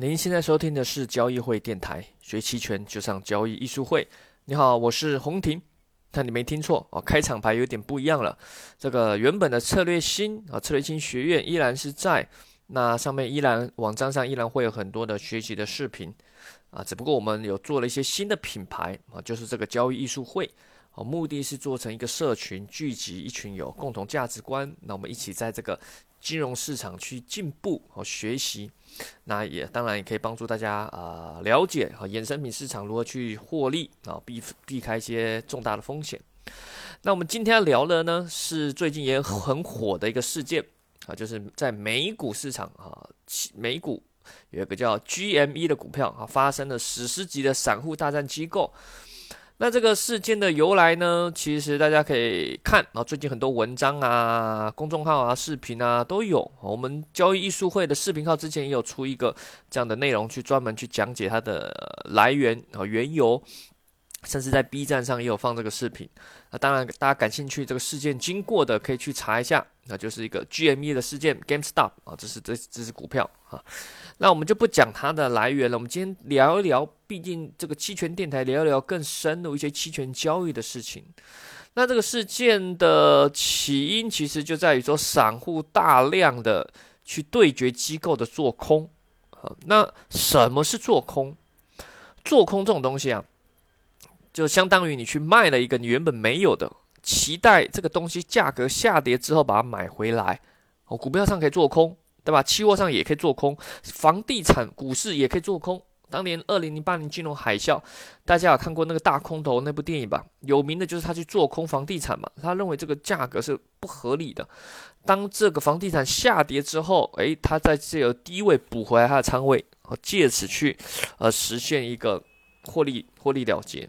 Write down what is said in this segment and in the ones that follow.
您现在收听的是交易会电台，学期权就上交易艺术会。你好，我是洪婷。那你没听错哦，开场白有点不一样了。这个原本的策略星啊，策略星学院依然是在，那上面依然网站上依然会有很多的学习的视频啊，只不过我们有做了一些新的品牌啊，就是这个交易艺术会。哦，目的是做成一个社群，聚集一群有共同价值观，那我们一起在这个金融市场去进步和学习。那也当然也可以帮助大家啊了解啊衍生品市场如何去获利啊避避开一些重大的风险。那我们今天聊的呢是最近也很火的一个事件啊，就是在美股市场啊，美股有一个叫 GME 的股票啊，发生了史诗级的散户大战机构。那这个事件的由来呢？其实大家可以看啊，最近很多文章啊、公众号啊、视频啊都有。我们交易艺术会的视频号之前也有出一个这样的内容，去专门去讲解它的来源和、缘由，甚至在 B 站上也有放这个视频。那当然，大家感兴趣这个事件经过的，可以去查一下。那就是一个 GME 的事件，GameStop 啊，这是这这是股票啊。那我们就不讲它的来源了。我们今天聊一聊，毕竟这个期权电台聊一聊更深入一些期权交易的事情。那这个事件的起因其实就在于说，散户大量的去对决机构的做空啊。那什么是做空？做空这种东西啊，就相当于你去卖了一个你原本没有的。期待这个东西价格下跌之后把它买回来，哦，股票上可以做空，对吧？期货上也可以做空，房地产股市也可以做空。当年二零零八年金融海啸，大家有看过那个大空头那部电影吧？有名的就是他去做空房地产嘛，他认为这个价格是不合理的。当这个房地产下跌之后，诶，他在这个低位补回来他的仓位，哦，借此去呃实现一个获利获利了结。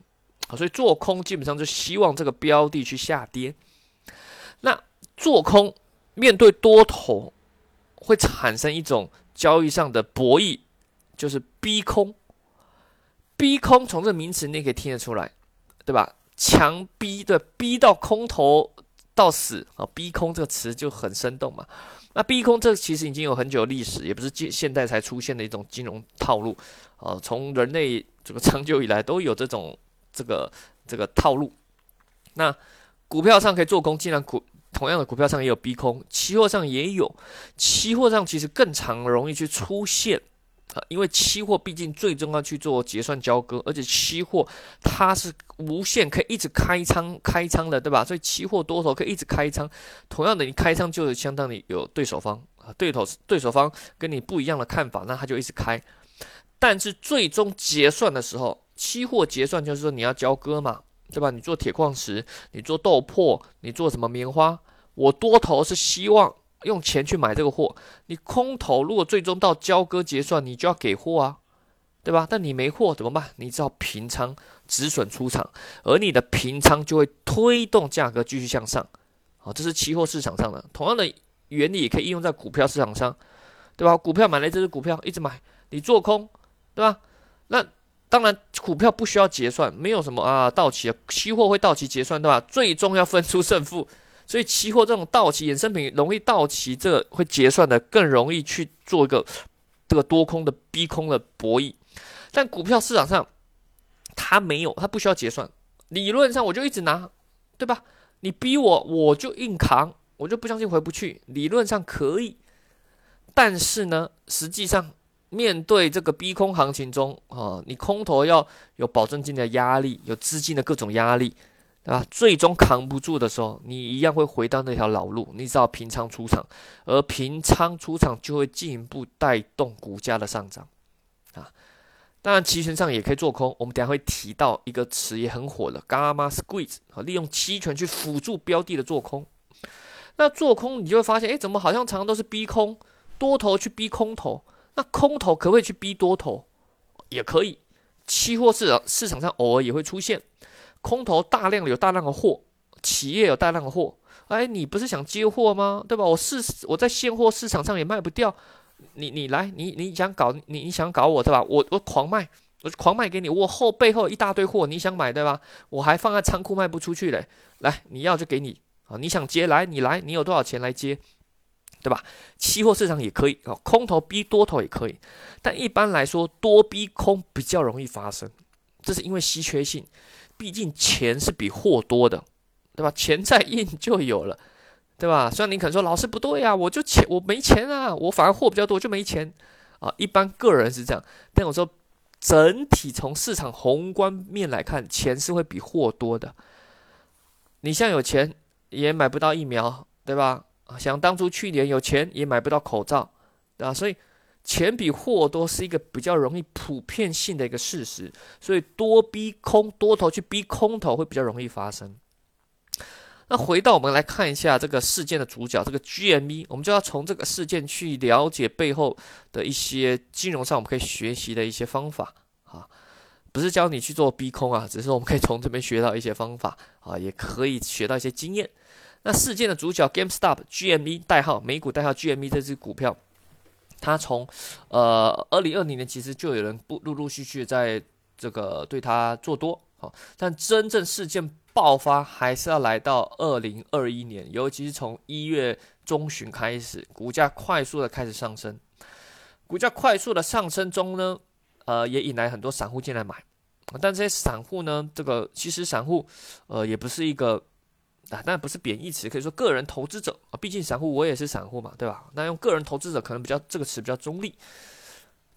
所以做空基本上就希望这个标的去下跌。那做空面对多头会产生一种交易上的博弈，就是逼空。逼空从这名词你也可以听得出来，对吧？强逼的逼到空头到死啊！逼空这个词就很生动嘛。那逼空这其实已经有很久历史，也不是现现代才出现的一种金融套路啊。从人类这个长久以来都有这种。这个这个套路，那股票上可以做空，既然股同样的股票上也有逼空，期货上也有，期货上其实更常容易去出现啊，因为期货毕竟最终要去做结算交割，而且期货它是无限可以一直开仓开仓的，对吧？所以期货多头可以一直开仓，同样的你开仓就是相当于有对手方啊，对头对手方跟你不一样的看法，那他就一直开，但是最终结算的时候。期货结算就是说你要交割嘛，对吧？你做铁矿石，你做豆粕，你做什么棉花？我多头是希望用钱去买这个货，你空头如果最终到交割结算，你就要给货啊，对吧？但你没货怎么办？你只好平仓止损出场，而你的平仓就会推动价格继续向上。好，这是期货市场上的同样的原理，也可以应用在股票市场上，对吧？股票买了这只股票一直买，你做空，对吧？那当然，股票不需要结算，没有什么啊到期，期货会到期结算，对吧？最终要分出胜负，所以期货这种到期衍生品容易到期，这个会结算的更容易去做一个这个多空的逼空的博弈。但股票市场上，它没有，它不需要结算，理论上我就一直拿，对吧？你逼我，我就硬扛，我就不相信回不去，理论上可以，但是呢，实际上。面对这个逼空行情中，啊，你空头要有保证金的压力，有资金的各种压力，对吧？最终扛不住的时候，你一样会回到那条老路，你只要平仓出场，而平仓出场就会进一步带动股价的上涨，啊，当然期权上也可以做空，我们等下会提到一个词也很火的 gamma squeeze，啊，利用期权去辅助标的的做空，那做空你就会发现，哎，怎么好像常常都是逼空，多头去逼空头。那空头可不可以去逼多头？也可以，期货市场市场上偶尔也会出现空头大量有大量的货，企业有大量的货，哎，你不是想接货吗？对吧？我市我在现货市场上也卖不掉，你你来，你你想搞你你想搞我对吧？我我狂卖，我狂卖给你，我后背后一大堆货，你想买对吧？我还放在仓库卖不出去嘞，来，你要就给你啊，你想接来你来，你有多少钱来接？对吧？期货市场也可以啊，空头逼多头也可以，但一般来说，多逼空比较容易发生，这是因为稀缺性，毕竟钱是比货多的，对吧？钱再印就有了，对吧？虽然你可能说老师不对呀，我就钱我没钱啊，我反而货比较多就没钱啊，一般个人是这样，但我说。整体从市场宏观面来看，钱是会比货多的。你像有钱也买不到疫苗，对吧？啊想当初去年有钱也买不到口罩，对吧？所以钱比货多是一个比较容易普遍性的一个事实。所以多逼空多头去逼空头会比较容易发生。那回到我们来看一下这个事件的主角，这个 GME，我们就要从这个事件去了解背后的一些金融上我们可以学习的一些方法啊，不是教你去做逼空啊，只是我们可以从这边学到一些方法啊，也可以学到一些经验。那事件的主角 GameStop GME 代号美股代号 GME 这只股票，它从呃二零二零年其实就有人不陆陆续续在这个对它做多，好，但真正事件。爆发还是要来到二零二一年，尤其是从一月中旬开始，股价快速的开始上升。股价快速的上升中呢，呃，也引来很多散户进来买。但这些散户呢，这个其实散户，呃，也不是一个啊，但不是贬义词，可以说个人投资者啊。毕竟散户我也是散户嘛，对吧？那用个人投资者可能比较这个词比较中立。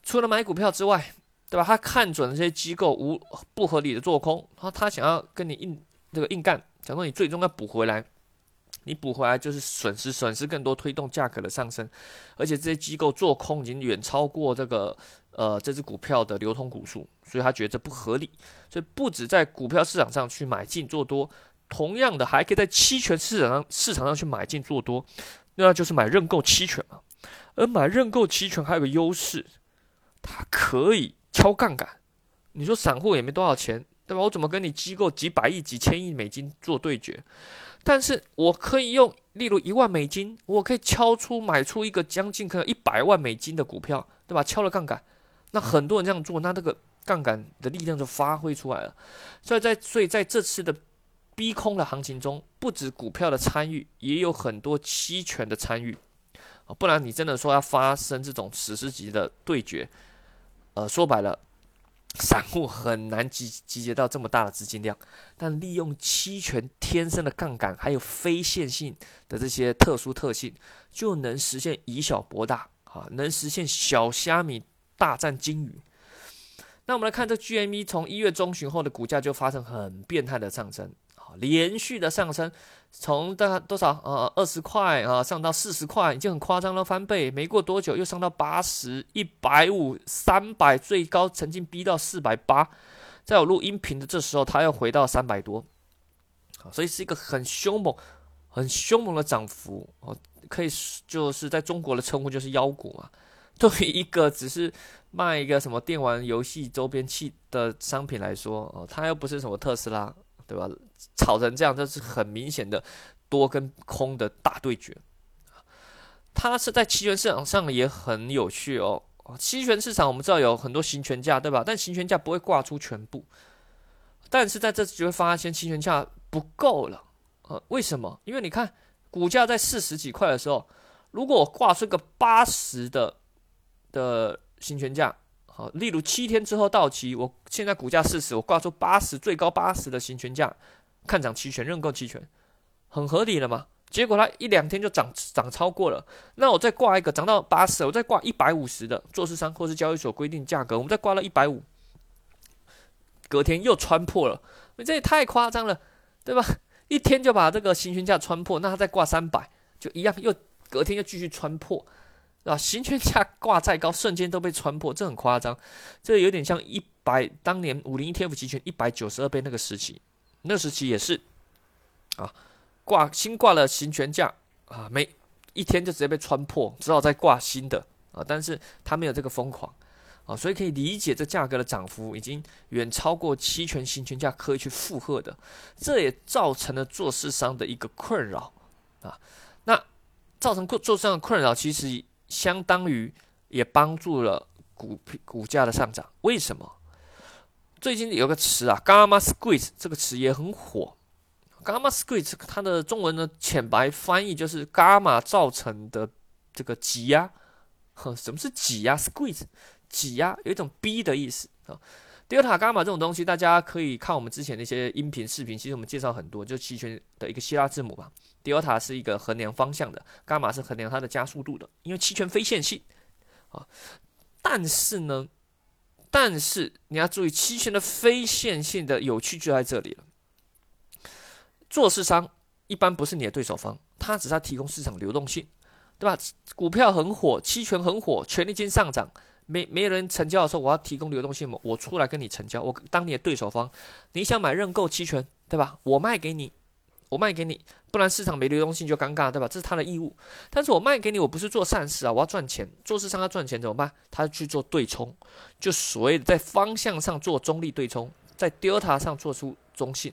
除了买股票之外，对吧？他看准了这些机构无不合理的做空，他他想要跟你硬。这个硬干，假如你最终要补回来，你补回来就是损失，损失更多，推动价格的上升，而且这些机构做空已经远超过这个呃这只股票的流通股数，所以他觉得这不合理，所以不止在股票市场上去买进做多，同样的还可以在期权市场上市场上去买进做多，那就是买认购期权嘛。而买认购期权还有个优势，它可以敲杠杆，你说散户也没多少钱。对吧？我怎么跟你机构几百亿、几千亿美金做对决？但是我可以用，例如一万美金，我可以敲出买出一个将近可能一百万美金的股票，对吧？敲了杠杆，那很多人这样做，那这个杠杆的力量就发挥出来了。所以在所以在这次的逼空的行情中，不止股票的参与，也有很多期权的参与。不然你真的说要发生这种史诗级的对决，呃，说白了。散户很难集集结到这么大的资金量，但利用期权天生的杠杆，还有非线性的这些特殊特性，就能实现以小博大啊，能实现小虾米大战金鱼。那我们来看这 GME 从一月中旬后的股价就发生很变态的上升。连续的上升，从大概多少呃二十块啊上到四十块，已经很夸张了，翻倍。没过多久又上到八十一百五三百，最高曾经逼到四百八。在我录音频的这时候，它又回到三百多，所以是一个很凶猛、很凶猛的涨幅哦。可以就是在中国的称呼就是妖股嘛。对于一个只是卖一个什么电玩游戏周边器的商品来说哦，它又不是什么特斯拉。对吧？炒成这样，这是很明显的多跟空的大对决。它是在期权市场上也很有趣哦。期权市场我们知道有很多行权价，对吧？但行权价不会挂出全部。但是在这就会发现行权价不够了。呃，为什么？因为你看股价在四十几块的时候，如果我挂出个八十的的行权价。好，例如七天之后到期，我现在股价四十，我挂出八十，最高八十的行权价，看涨期权认购期权，很合理了嘛？结果它一两天就涨涨超过了，那我再挂一个涨到八十，我再挂一百五十的做市商或是交易所规定价格，我们再挂了一百五，隔天又穿破了，你这也太夸张了，对吧？一天就把这个行权价穿破，那它再挂三百，就一样，又隔天又继续穿破。啊，行权价挂再高，瞬间都被穿破，这很夸张。这有点像一百当年五零 ETF 期权一百九十二倍那个时期，那时期也是啊，挂新挂了行权价啊，没一天就直接被穿破，只好再挂新的啊。但是它没有这个疯狂啊，所以可以理解这价格的涨幅已经远超过期权行权价可以去负荷的，这也造成了做市商的一个困扰啊。那造成做做市商的困扰，其实。相当于也帮助了股股价的上涨。为什么？最近有个词啊，gamma squeeze 这个词也很火。gamma squeeze 它的中文的浅白翻译就是伽马造成的这个挤压。呵，什么是挤压？squeeze，挤压有一种逼的意思啊。delta 伽马这种东西，大家可以看我们之前的一些音频视频，其实我们介绍很多，就期权的一个希腊字母吧 delta 是一个衡量方向的，伽马是衡量它的加速度的，因为期权非线性啊。但是呢，但是你要注意，期权的非线性的有趣就在这里了。做市商一般不是你的对手方，他只是提供市场流动性，对吧？股票很火，期权很火，权利金上涨。没没人成交的时候，我要提供流动性嘛？我出来跟你成交，我当你的对手方，你想买认购期权，对吧？我卖给你，我卖给你，不然市场没流动性就尴尬，对吧？这是他的义务。但是我卖给你，我不是做善事啊，我要赚钱。做市商要赚钱怎么办？他去做对冲，就所谓的在方向上做中立对冲，在 delta 上做出中性。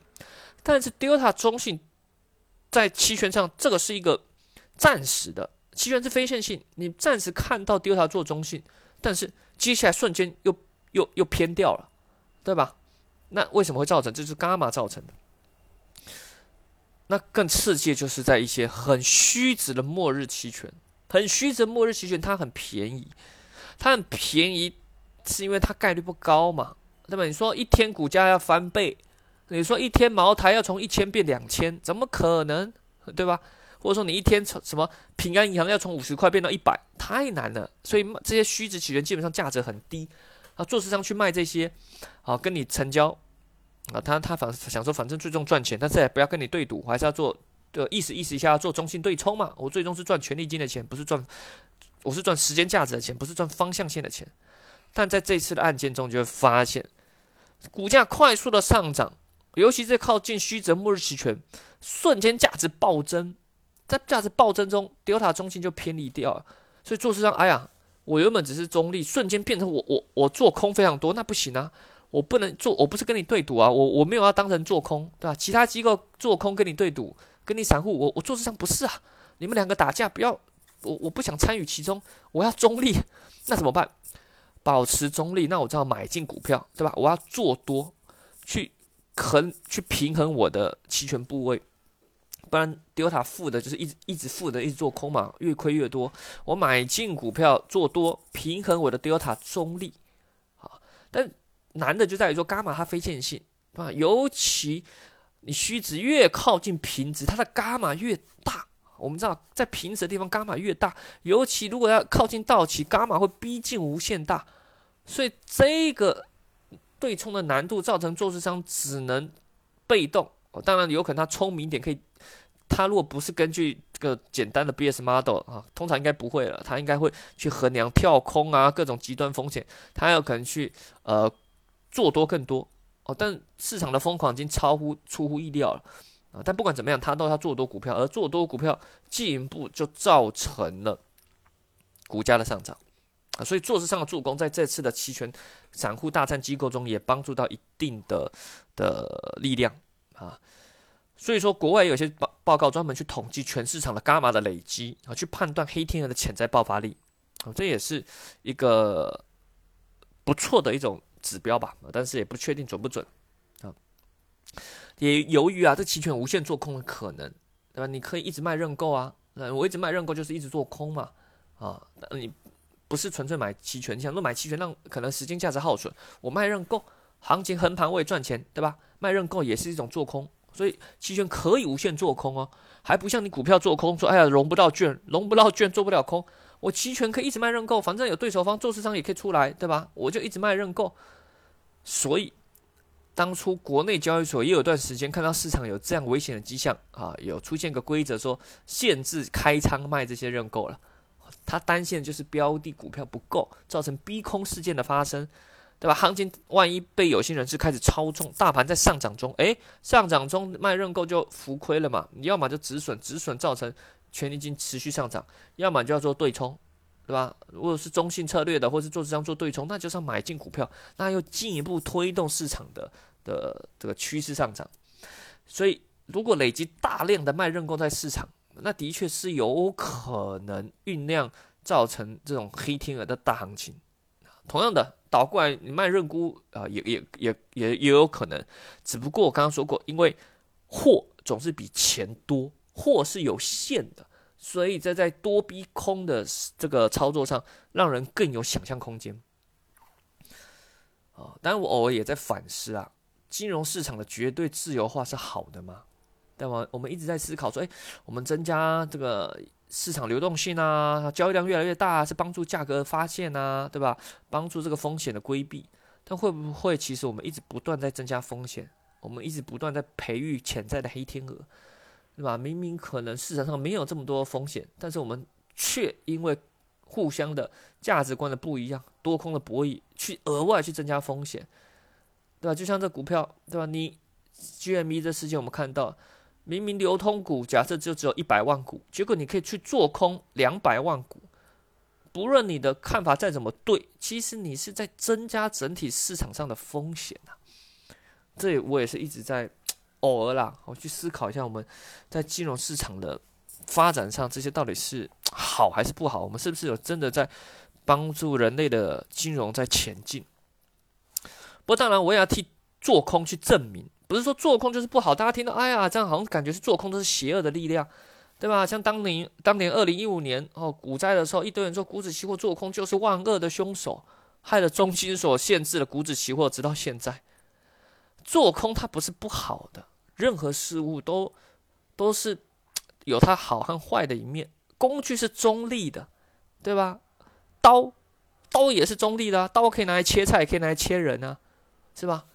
但是 delta 中性在期权上，这个是一个暂时的，期权是非线性，你暂时看到 delta 做中性。但是接下来瞬间又又又偏掉了，对吧？那为什么会造成？这是伽马造成的。那更刺激就是在一些很虚值的末日期权，很虚值末日期权，它很便宜，它很便宜，是因为它概率不高嘛，对吧？你说一天股价要翻倍，你说一天茅台要从一千变两千，怎么可能？对吧？或者说你一天从什么平安银行要从五十块变到一百，太难了。所以这些虚值起源基本上价值很低啊。做市商去卖这些，啊，跟你成交啊，他他反想说反正最终赚钱，但是也不要跟你对赌，我还是要做的意思意思一下要做中性对冲嘛。我最终是赚权利金的钱，不是赚我是赚时间价值的钱，不是赚方向性的钱。但在这次的案件中，就会发现股价快速的上涨，尤其是靠近虚值末日期权，瞬间价值暴增。在价值暴增中，delta 中心就偏离掉了，所以做市商，哎呀，我原本只是中立，瞬间变成我我我做空非常多，那不行啊，我不能做，我不是跟你对赌啊，我我没有要当成做空，对吧？其他机构做空跟你对赌，跟你散户，我我做市商不是啊，你们两个打架不要，我我不想参与其中，我要中立，那怎么办？保持中立，那我就要买进股票，对吧？我要做多，去衡去平衡我的期权部位。不然，delta 负的就是一直一直负的，一直做空嘛，越亏越多。我买进股票做多，平衡我的 delta 中立，啊，但难的就在于说，伽马它非线性，对吧？尤其你虚值越靠近平值，它的伽马越大。我们知道，在平值的地方，伽马越大，尤其如果要靠近到期，伽马会逼近无限大。所以这个对冲的难度，造成做市商只能被动。当然有可能他聪明点，可以。他如果不是根据这个简单的 BS model 啊，通常应该不会了。他应该会去衡量跳空啊，各种极端风险，他有可能去呃做多更多哦。但市场的疯狂已经超乎出乎意料了啊！但不管怎么样，他都要做多股票，而做多股票进一步就造成了股价的上涨啊。所以做市上的助攻，在这次的期权散户大战机构中，也帮助到一定的的力量啊。所以说，国外有些报报告专门去统计全市场的伽马的累积啊，去判断黑天鹅的潜在爆发力啊，这也是一个不错的一种指标吧，但是也不确定准不准啊。也由于啊，这期权无限做空的可能，对吧？你可以一直卖认购啊，那我一直卖认购就是一直做空嘛啊，那你不是纯粹买期权，你想说买期权那可能时间价值耗损，我卖认购，行情横盘我也赚钱，对吧？卖认购也是一种做空。所以期权可以无限做空哦，还不像你股票做空，说哎呀融不到券，融不到券做不了空。我期权可以一直卖认购，反正有对手方做市商也可以出来，对吧？我就一直卖认购。所以当初国内交易所也有段时间看到市场有这样危险的迹象啊，有出现个规则说限制开仓卖这些认购了。他担心的就是标的股票不够，造成逼空事件的发生。对吧？行情万一被有心人士开始操纵，大盘在上涨中，诶，上涨中卖认购就浮亏了嘛？你要么就止损，止损造成权利金持续上涨；要么就要做对冲，对吧？如果是中性策略的，或是做这样做对冲，那就是买进股票，那又进一步推动市场的的这个趋势上涨。所以，如果累积大量的卖认购在市场，那的确是有可能酝酿造成这种黑天鹅的大行情。同样的。倒过来，你卖认沽啊，也也也也也有可能，只不过我刚刚说过，因为货总是比钱多，货是有限的，所以这在多逼空的这个操作上，让人更有想象空间。啊，当然我偶尔也在反思啊，金融市场的绝对自由化是好的吗？但我？我们一直在思考说，哎，我们增加这个市场流动性啊，交易量越来越大，是帮助价格发现啊，对吧？帮助这个风险的规避，但会不会其实我们一直不断在增加风险？我们一直不断在培育潜在的黑天鹅？对吧？明明可能市场上没有这么多风险，但是我们却因为互相的价值观的不一样，多空的博弈，去额外去增加风险，对吧？就像这股票，对吧？你 GME 这事件，我们看到，明明流通股假设就只有一百万股，结果你可以去做空两百万股，不论你的看法再怎么对，其实你是在增加整体市场上的风险啊。这我也是一直在。偶尔啦，我去思考一下，我们在金融市场的发展上，这些到底是 好还是不好？我们是不是有真的在帮助人类的金融在前进？不过，当然我也要替做空去证明，不是说做空就是不好。大家听到，哎呀，这样好像感觉是做空都是邪恶的力量，对吧？像当年当年二零一五年哦股灾的时候，一堆人说股指期货做空就是万恶的凶手，害了中心所限制了股指期货，直到现在。做空它不是不好的，任何事物都都是 有它好和坏的一面。工具是中立的，对吧？刀刀也是中立的，刀可以拿来切菜，也可以拿来切人啊，是吧？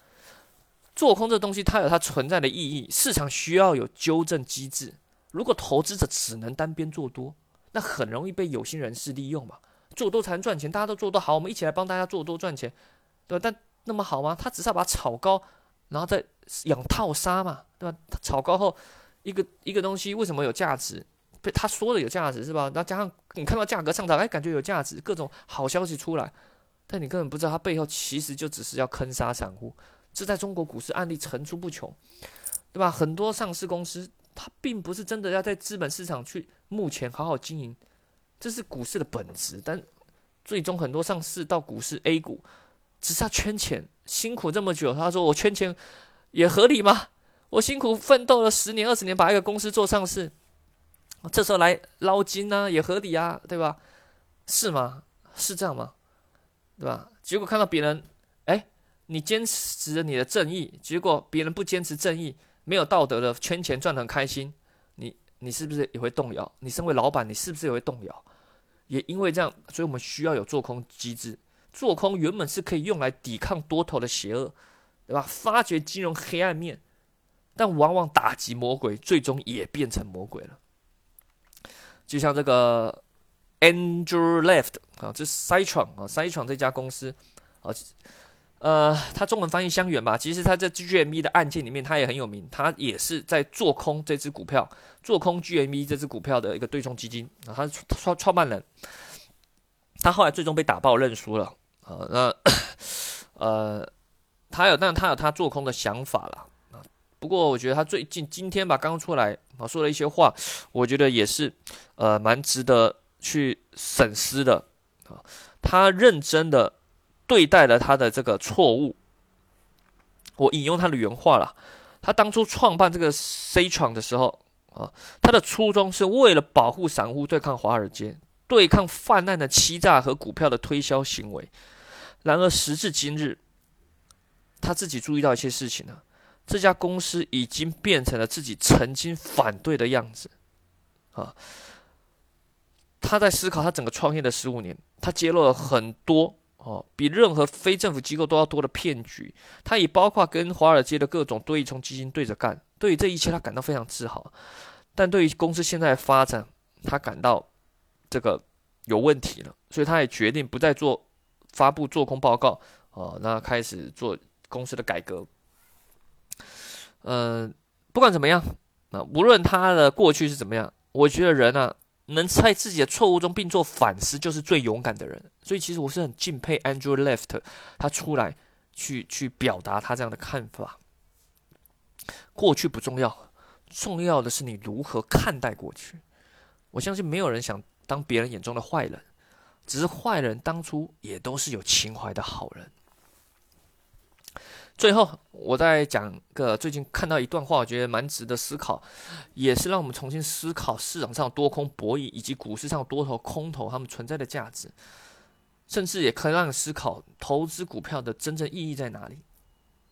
做空这东西它有它存在的意义，市场需要有纠正机制。如果投资者只能单边做多，那很容易被有心人士利用嘛。做多才能赚钱，大家都做多好，我们一起来帮大家做多赚钱，对吧？但那么好吗？他只是要把炒高。然后再养套杀嘛，对吧？炒高后，一个一个东西为什么有价值？被他说的有价值是吧？然后加上你看到价格上涨，哎，感觉有价值，各种好消息出来，但你根本不知道它背后其实就只是要坑杀散户。这在中国股市案例层出不穷，对吧？很多上市公司它并不是真的要在资本市场去目前好好经营，这是股市的本质。但最终很多上市到股市 A 股。只是要圈钱，辛苦这么久，他说我圈钱也合理吗？我辛苦奋斗了十年二十年，把一个公司做上市，这时候来捞金呢，也合理啊，对吧？是吗？是这样吗？对吧？结果看到别人，哎，你坚持你的正义，结果别人不坚持正义，没有道德的圈钱赚的很开心，你你是不是也会动摇？你身为老板，你是不是也会动摇？也因为这样，所以我们需要有做空机制。做空原本是可以用来抵抗多头的邪恶，对吧？发掘金融黑暗面，但往往打击魔鬼，最终也变成魔鬼了。就像这个 Andrew Left 啊，这 Citron 啊，Citron 这家公司啊，呃，它中文翻译相远吧。其实它在 GME 的案件里面，它也很有名。它也是在做空这只股票，做空 GME 这只股票的一个对冲基金啊。他创创办人，他后来最终被打爆认输了。啊，那 呃，他有，但他有他做空的想法了啊。不过我觉得他最近今天吧刚出来啊说了一些话，我觉得也是呃蛮值得去审思的啊。他认真的对待了他的这个错误。我引用他的原话了，他当初创办这个 C 创的时候啊，他的初衷是为了保护散户，对抗华尔街，对抗泛滥的欺诈和股票的推销行为。然而时至今日，他自己注意到一些事情呢。这家公司已经变成了自己曾经反对的样子，啊，他在思考他整个创业的十五年，他揭露了很多哦，比任何非政府机构都要多的骗局。他也包括跟华尔街的各种对冲基金对着干。对于这一切，他感到非常自豪。但对于公司现在的发展，他感到这个有问题了，所以他也决定不再做。发布做空报告，哦，那开始做公司的改革。嗯，不管怎么样，那无论他的过去是怎么样，我觉得人啊，能在自己的错误中并做反思，就是最勇敢的人。所以其实我是很敬佩 Andrew Left，他出来去去表达他这样的看法。过去不重要，重要的是你如何看待过去。我相信没有人想当别人眼中的坏人。只是坏人当初也都是有情怀的好人。最后，我再讲个最近看到一段话，我觉得蛮值得思考，也是让我们重新思考市场上多空博弈以及股市上多头空头他们存在的价值，甚至也可以让你思考投资股票的真正意义在哪里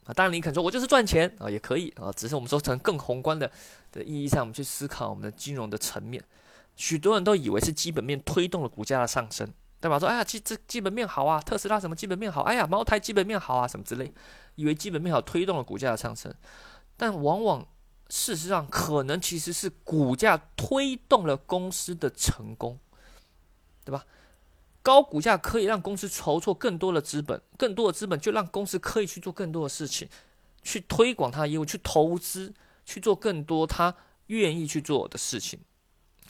啊！当然，你可能说我就是赚钱啊，也可以啊，只是我们说从更宏观的的意义上，我们去思考我们的金融的层面。许多人都以为是基本面推动了股价的上升。对吧？说哎呀，基这基本面好啊，特斯拉什么基本面好？哎呀，茅台基本面好啊，什么之类，以为基本面好推动了股价的上升，但往往事实上可能其实是股价推动了公司的成功，对吧？高股价可以让公司筹措更多的资本，更多的资本就让公司可以去做更多的事情，去推广它的业务，去投资，去做更多他愿意去做的事情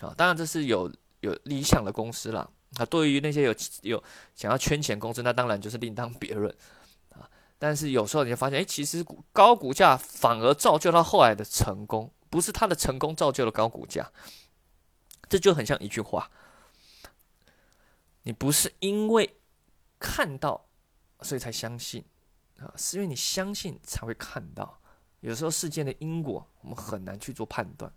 啊。当然，这是有有理想的公司了。啊，对于那些有有想要圈钱公司，那当然就是另当别论啊。但是有时候你就发现，哎，其实高股价反而造就他后来的成功，不是他的成功造就了高股价。这就很像一句话：你不是因为看到所以才相信啊，是因为你相信才会看到。有时候事件的因果，我们很难去做判断。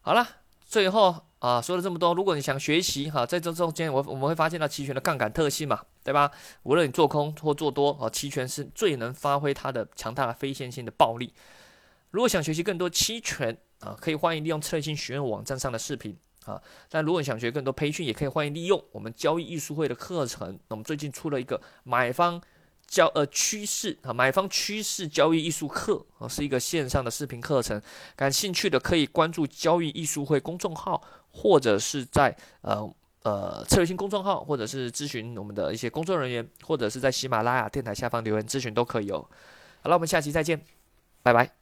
好了。最后啊，说了这么多，如果你想学习哈，在这中间我我们会发现到期权的杠杆特性嘛，对吧？无论你做空或做多啊，期权是最能发挥它的强大的非线性的暴力。如果想学习更多期权啊，可以欢迎利用策略性学院网站上的视频啊。但如果你想学更多培训，也可以欢迎利用我们交易艺术会的课程。那我们最近出了一个买方。交呃趋势啊，买方趋势交易艺术课啊，是一个线上的视频课程。感兴趣的可以关注交易艺术会公众号，或者是在呃呃策略性公众号，或者是咨询我们的一些工作人员，或者是在喜马拉雅电台下方留言咨询都可以哦。好了，我们下期再见，拜拜。